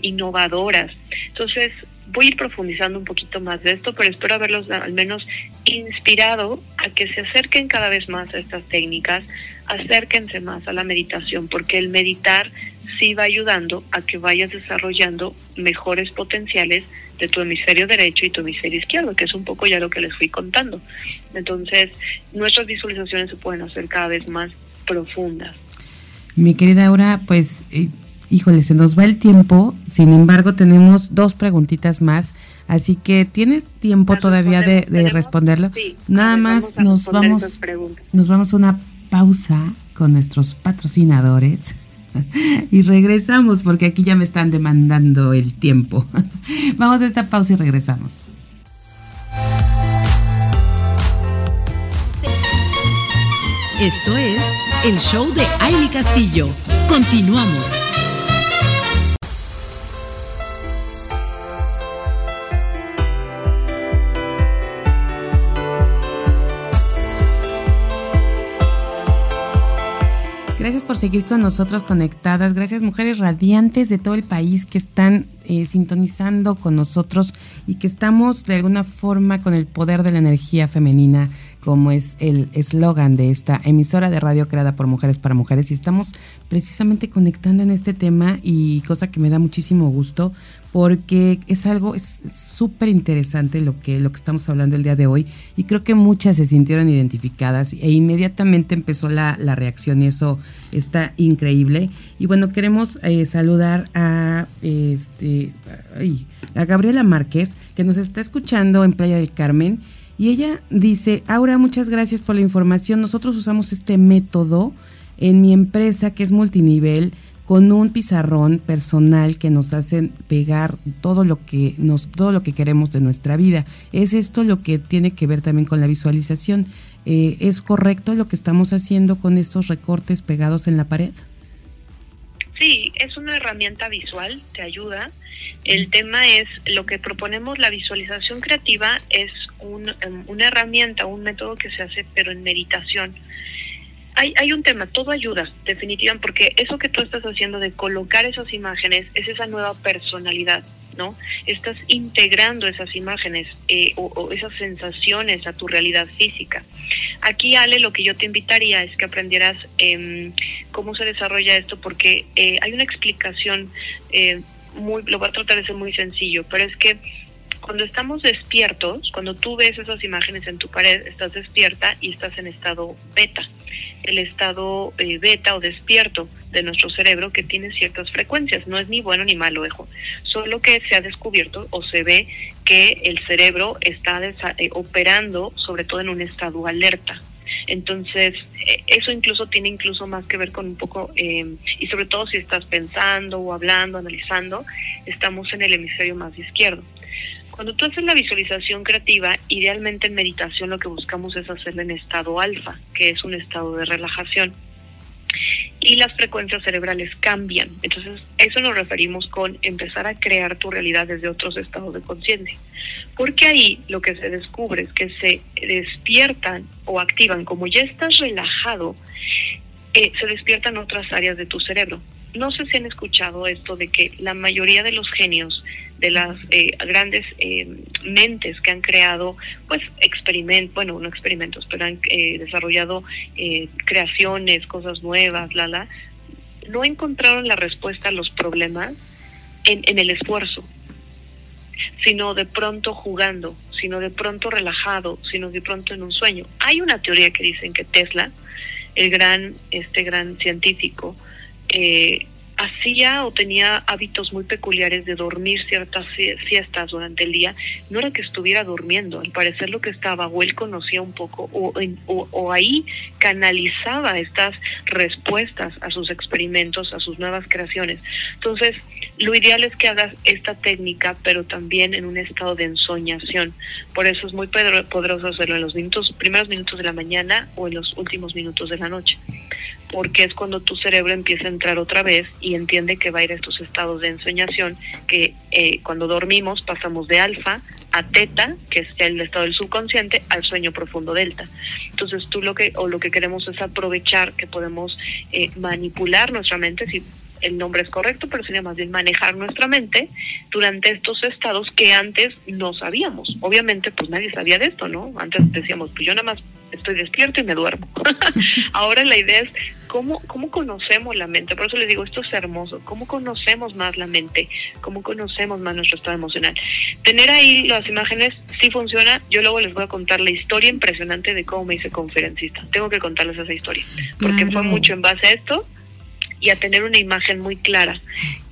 innovadoras. Entonces, voy a ir profundizando un poquito más de esto, pero espero haberlos al menos inspirado a que se acerquen cada vez más a estas técnicas, acérquense más a la meditación, porque el meditar sí va ayudando a que vayas desarrollando mejores potenciales de tu hemisferio derecho y tu hemisferio izquierdo, que es un poco ya lo que les fui contando. Entonces, nuestras visualizaciones se pueden hacer cada vez más profundas. Mi querida Aura, pues, eh, híjole, se nos va el tiempo, sin embargo tenemos dos preguntitas más, así que tienes tiempo todavía de, responderlo. Nada más nos vamos, nos vamos a una pausa con nuestros patrocinadores. y regresamos porque aquí ya me están demandando el tiempo. Vamos a esta pausa y regresamos. Esto es el show de Aile Castillo. Continuamos. Gracias por seguir con nosotros conectadas. Gracias mujeres radiantes de todo el país que están eh, sintonizando con nosotros y que estamos de alguna forma con el poder de la energía femenina, como es el eslogan de esta emisora de radio creada por mujeres para mujeres. Y estamos precisamente conectando en este tema y cosa que me da muchísimo gusto porque es algo súper interesante lo que, lo que estamos hablando el día de hoy y creo que muchas se sintieron identificadas e inmediatamente empezó la, reacción y eso está increíble. Y bueno, queremos eh, saludar a, este, a Gabriela Márquez que nos está escuchando en Playa del Carmen y ella dice, Aura, muchas gracias por la información. Nosotros usamos este método en mi empresa que es multinivel con un pizarrón personal que nos hace pegar todo lo que nos todo lo que queremos de nuestra vida. Es esto lo que tiene que ver también con la visualización. Eh, ¿Es correcto lo que estamos haciendo con estos recortes pegados en la pared? Sí, es una herramienta visual, te ayuda. El tema es, lo que proponemos, la visualización creativa es un, em, una herramienta, un método que se hace, pero en meditación hay, hay un tema, todo ayuda, definitivamente, porque eso que tú estás haciendo de colocar esas imágenes es esa nueva personalidad, ¿no? Estás integrando esas imágenes eh, o, esas sensaciones a tu realidad física. Aquí, Ale, lo que yo te invitaría es que aprendieras eh, cómo se desarrolla esto, porque eh, hay una explicación, eh, muy, lo voy a tratar de ser muy sencillo, pero es que Cuando estamos despiertos, cuando tú ves esas imágenes en tu pared, estás despierta y estás en estado beta. El estado eh, beta o despierto de nuestro cerebro que tiene ciertas frecuencias. No es ni bueno ni malo, ojo. Solo que se ha descubierto o se ve que el cerebro está eh, operando sobre todo en un estado alerta. Entonces, eh, eso incluso tiene incluso más que ver con un poco, y sobre todo si estás pensando o hablando, analizando, estamos en el hemisferio más izquierdo. Cuando tú haces la visualización creativa, idealmente en meditación lo que buscamos es hacerla en estado alfa, que es un estado de relajación y las frecuencias cerebrales cambian. Entonces, eso nos referimos con empezar a crear tu realidad desde otros estados de conciencia. Porque ahí lo que se descubre es que se despiertan o activan, como ya estás relajado, eh, se despiertan otras áreas de tu cerebro. No sé si han escuchado esto de que la mayoría de los genios de las eh, grandes eh, mentes que han creado, pues, experimentos, bueno, no experimentos, pero han eh, desarrollado creaciones, cosas nuevas, la, la, no encontraron la respuesta a los problemas en, en el esfuerzo, sino de pronto jugando, sino de pronto relajado, sino de pronto en un sueño. Hay una teoría que dicen que Tesla, el gran, este gran científico, eh, hacía o tenía hábitos muy peculiares de dormir ciertas siestas durante el día, no era que estuviera durmiendo, al parecer lo que estaba, o él conocía un poco, o, o, ahí canalizaba estas respuestas a sus experimentos, a sus nuevas creaciones. Entonces, lo ideal es que hagas esta técnica, pero también en un estado de ensoñación. Por eso es muy poderoso hacerlo en los minutos, primeros minutos de la mañana o en los últimos minutos de la noche porque es cuando tu cerebro empieza a entrar otra vez y entiende que va a ir a estos estados de ensoñación que eh, cuando dormimos pasamos de alfa a teta, que es el estado del subconsciente, al sueño profundo delta. Entonces tú lo que o lo que queremos es aprovechar que podemos eh, manipular nuestra mente, si el nombre es correcto, pero sería más bien manejar nuestra mente durante estos estados que antes no sabíamos. Obviamente, pues nadie sabía de esto, ¿no? Antes decíamos, pues yo nada más estoy despierto y me duermo. Ahora la idea es cómo, cómo conocemos la mente. Por eso les digo, esto es hermoso. ¿Cómo conocemos más la mente? ¿Cómo conocemos más nuestro estado emocional? Tener ahí las imágenes sí funciona. Yo luego les voy a contar la historia impresionante de cómo me hice conferencista. Tengo que contarles esa historia. Porque fue mucho en base a esto y a tener una imagen muy clara.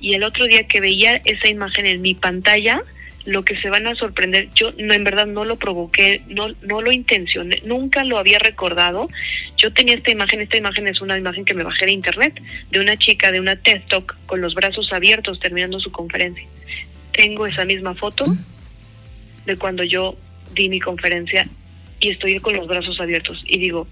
Y el otro día que veía esa imagen en mi pantalla, lo que se van a sorprender, yo no en verdad no lo provoqué, no no lo intencioné, nunca lo había recordado. Yo tenía esta imagen, esta imagen es una imagen que me bajé de internet de una chica de una TED Talk con los brazos abiertos terminando su conferencia. Tengo esa misma foto de cuando yo di mi conferencia y estoy con los brazos abiertos y digo,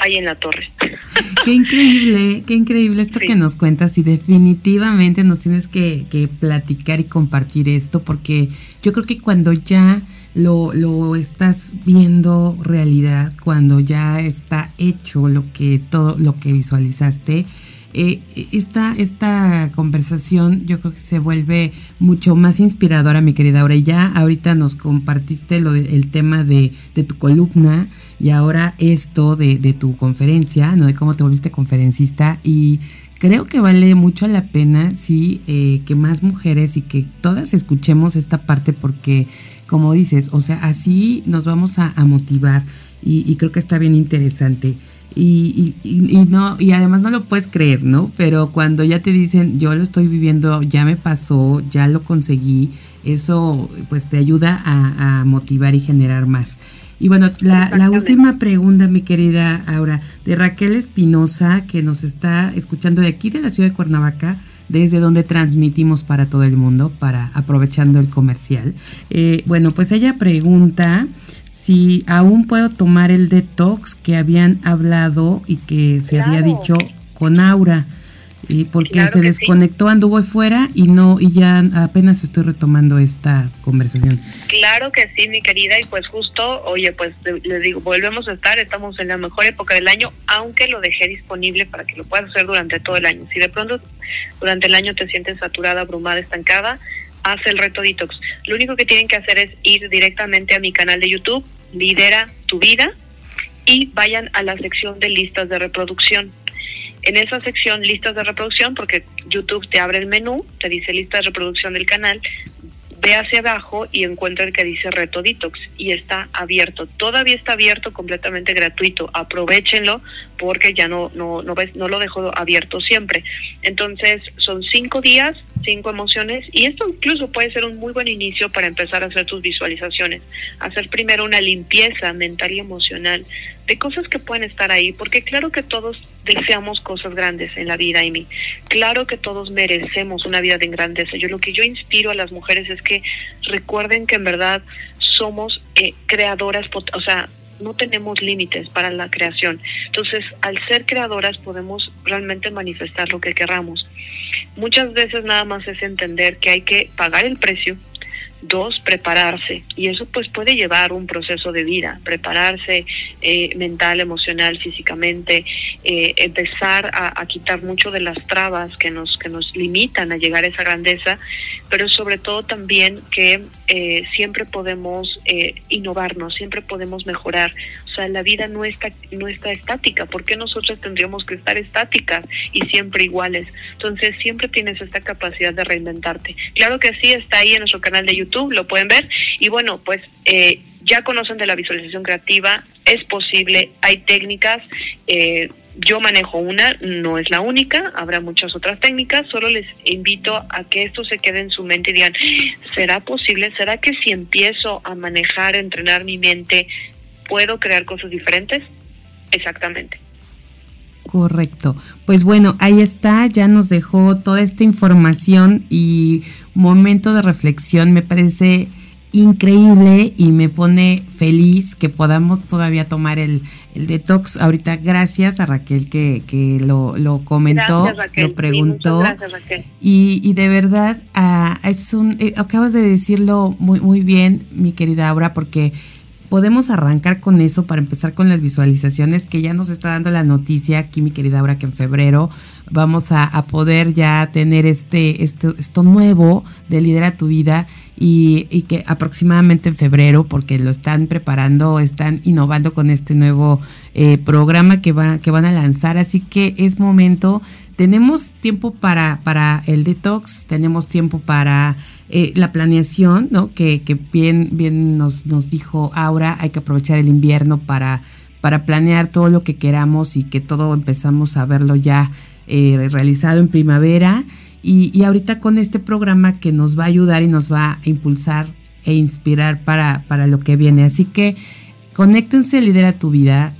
ahí en la torre. Qué increíble, qué increíble esto que nos cuentas y definitivamente nos tienes que, que, platicar y compartir esto porque yo creo que cuando ya lo, lo estás viendo realidad, cuando ya está hecho lo que todo lo que visualizaste, eh, esta, esta conversación yo creo que se vuelve mucho más inspiradora, mi querida Aura. Ya ahorita nos compartiste lo el tema de, de, tu columna y ahora esto de, de, tu conferencia, ¿no? De cómo te volviste conferencista y creo que vale mucho la pena, sí, eh, que más mujeres y que todas escuchemos esta parte porque, como dices, o sea, así nos vamos a, motivar y, y creo que está bien interesante. Y, y, no y además no lo puedes creer, ¿no? Pero cuando ya te dicen yo lo estoy viviendo, ya me pasó, ya lo conseguí, eso pues te ayuda a, motivar y generar más. Y bueno, la, la, última pregunta, mi querida Aura, de Raquel Espinosa, que nos está escuchando de aquí de la ciudad de Cuernavaca, desde donde transmitimos para todo el mundo, para aprovechando el comercial. Eh, bueno, pues ella pregunta si aún puedo tomar el detox que habían hablado y que se había dicho con Aura y porque se desconectó, anduvo fuera y no y ya apenas estoy retomando esta conversación. Claro que sí, mi querida, y pues justo, oye, pues les digo, volvemos a estar, estamos en la mejor época del año, aunque lo dejé disponible para que lo puedas hacer durante todo el año. Si de pronto durante el año te sientes saturada, abrumada, estancada, haz el reto detox. Lo único que tienen que hacer es ir directamente a mi canal de YouTube, Lidera tu vida, y vayan a la sección de listas de reproducción. En esa sección, listas de reproducción, porque YouTube te abre el menú, te dice lista de reproducción del canal, ve hacia abajo y encuentra el que dice Reto Detox y está abierto. Todavía está abierto, completamente gratuito. Aprovechenlo porque ya no no no, no lo dejo abierto siempre. Entonces son cinco días, cinco emociones y esto incluso puede ser un muy buen inicio para empezar a hacer tus visualizaciones. Hacer primero una limpieza mental y emocional de cosas que pueden estar ahí, porque claro que todos deseamos cosas grandes en la vida, Amy. Claro que todos merecemos una vida de grandeza. Yo lo que yo inspiro a las mujeres es que recuerden que en verdad somos eh, creadoras, o sea, no tenemos límites para la creación. Entonces, al ser creadoras podemos realmente manifestar lo que queramos. Muchas veces nada más es entender que hay que pagar el precio Dos, prepararse. Y eso pues puede llevar un proceso de vida, prepararse eh, mental, emocional, físicamente, eh, empezar a, quitar mucho de las trabas que nos, que nos limitan a llegar a esa grandeza, pero sobre todo también que eh, siempre podemos innovarnos, siempre podemos mejorar. La vida no está, no está estática. ¿Por qué nosotros tendríamos que estar estáticas y siempre iguales? Entonces siempre tienes esta capacidad de reinventarte. Claro que sí, está ahí en nuestro canal de YouTube lo pueden ver. Y bueno, pues eh, ya conocen de la visualización creativa, es posible, hay técnicas. Eh, yo manejo una, no es la única, habrá muchas otras técnicas, solo les invito a que esto se quede en su mente y digan, ¿será posible? ¿Será que si empiezo a manejar, a entrenar mi mente, puedo crear cosas diferentes? Exactamente. Correcto. Pues bueno, ahí está, ya nos dejó toda esta información y momento de reflexión. Me parece increíble y me pone feliz que podamos todavía tomar el, detox. Ahorita gracias a Raquel que, que lo, lo comentó, lo preguntó. Y, y, de verdad, ah, es un, eh, acabas de decirlo muy, muy bien, mi querida Aura, porque podemos arrancar con eso para empezar con las visualizaciones que ya nos está dando la noticia aquí mi querida Aura que en febrero vamos a, poder ya tener este, este, esto nuevo de Lidera tu Vida y, que aproximadamente en febrero, porque lo están preparando, están innovando con este nuevo eh, programa que, va, que van a lanzar. Así que es momento, tenemos tiempo para, para el detox, tenemos tiempo para eh, la planeación, ¿no? Que, que bien, bien nos, nos dijo Aura, hay que aprovechar el invierno para para planear todo lo que queramos y que todo empezamos a verlo ya eh, realizado en primavera y, y, ahorita con este programa que nos va a ayudar y nos va a impulsar e inspirar para, para lo que viene. Así que conéctense, lidera tu vida,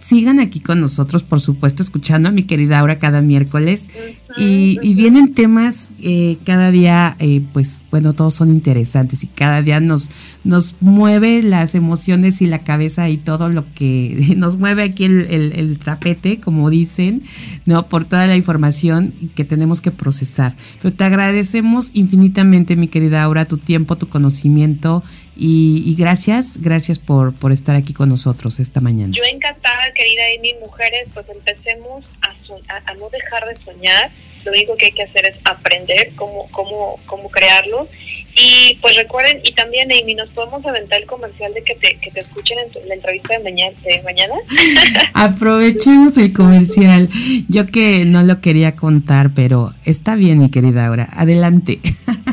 sigan aquí con nosotros, por supuesto, escuchando a mi querida Aura cada miércoles. Y, vienen temas eh, cada día, eh, pues bueno, todos son interesantes y cada día nos, nos mueve las emociones y la cabeza y todo lo que nos mueve aquí el, el, tapete, como dicen, ¿no? Por toda la información que tenemos que procesar. Pero te agradecemos infinitamente, mi querida Aura, tu tiempo, tu conocimiento y, gracias, gracias por, por estar aquí con nosotros esta mañana. Yo encantada, querida Amy, mujeres, pues empecemos a, a, no dejar de soñar. Lo único que hay que hacer es aprender cómo, cómo, cómo crearlo. Y pues recuerden, y también Amy, nos podemos aventar el comercial de que te, que te escuchen en la entrevista de mañana. De mañana. Aprovechemos el comercial. Yo que no lo quería contar, pero está bien, mi querida Aura. Adelante.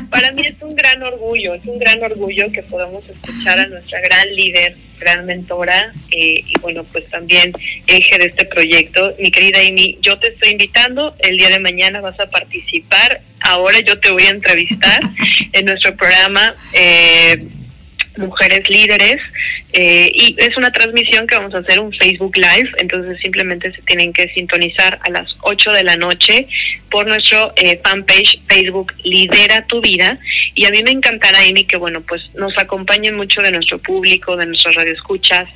Para mí es gran orgullo, es un gran orgullo que podamos escuchar a nuestra gran líder, gran mentora eh, y bueno, pues también eje de este proyecto. Mi querida Amy, yo te estoy invitando, el día de mañana vas a participar, ahora yo te voy a entrevistar en nuestro programa. Eh, Mujeres Líderes eh, y es una transmisión que vamos a hacer un Facebook Live, entonces simplemente se tienen que sintonizar a las 8 de la noche por nuestro eh, fanpage Facebook Lidera tu Vida. Y a mí me encantará, Amy, que bueno, pues nos acompañen mucho de nuestro público, de nuestras radioescuchas,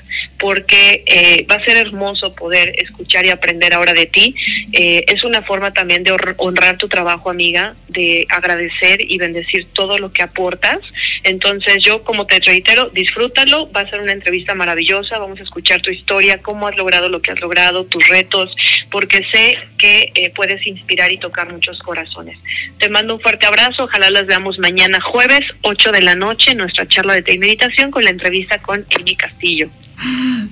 porque eh, va a ser hermoso poder escuchar y aprender ahora de ti. Eh, es una forma también de honrar tu trabajo, amiga, de agradecer y bendecir todo lo que aportas. Entonces yo, como te reitero, disfrútalo, va a ser una entrevista maravillosa, vamos a escuchar tu historia, cómo has logrado lo que has logrado, tus retos, porque sé que eh, puedes inspirar y tocar muchos corazones. Te mando un fuerte abrazo, ojalá las veamos mañana jueves, 8 de la noche, nuestra charla de y meditación con la entrevista con Amy Castillo.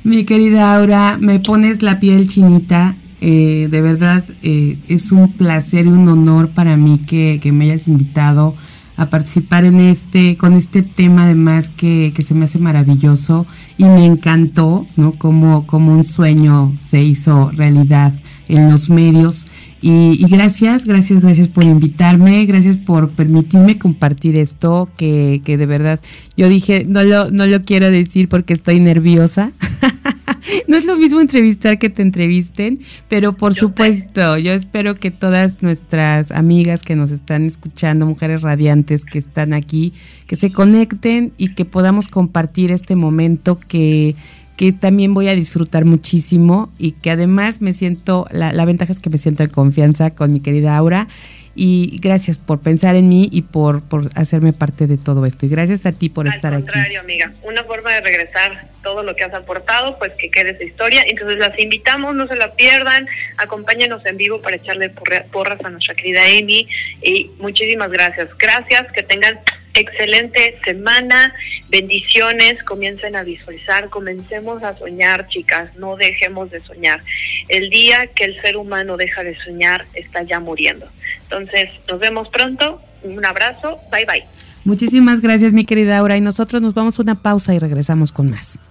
Mi querida Aura, me pones la piel chinita. Eh, de verdad, eh, es un placer y un honor para mí que, me hayas invitado a participar en este, con este tema además que, que se me hace maravilloso y me encantó, ¿no? Como, como un sueño se hizo realidad en los medios. Y, gracias, gracias, gracias por invitarme, gracias por permitirme compartir esto, que, que de verdad yo dije, no lo, no lo quiero decir porque estoy nerviosa. no es lo mismo entrevistar que te entrevisten, pero por supuesto, yo espero que todas nuestras amigas que nos están escuchando, mujeres radiantes que están aquí, que se conecten y que podamos compartir este momento que que también voy a disfrutar muchísimo y que además me siento, la, la ventaja es que me siento en confianza con mi querida Aura y gracias por pensar en mí y por, por hacerme parte de todo esto. Y gracias a ti por estar aquí. Al contrario, amiga, una forma de regresar todo lo que has aportado, pues que quede esa historia. Entonces las invitamos, no se la pierdan, acompáñenos en vivo para echarle porras a nuestra querida Amy y muchísimas gracias. Gracias, que tengan excelente semana, bendiciones, comiencen a visualizar, comencemos a soñar, chicas, no dejemos de soñar. El día que el ser humano deja de soñar está ya muriendo. Entonces, nos vemos pronto, un abrazo, bye bye. Muchísimas gracias mi querida Aura y nosotros nos vamos a una pausa y regresamos con más.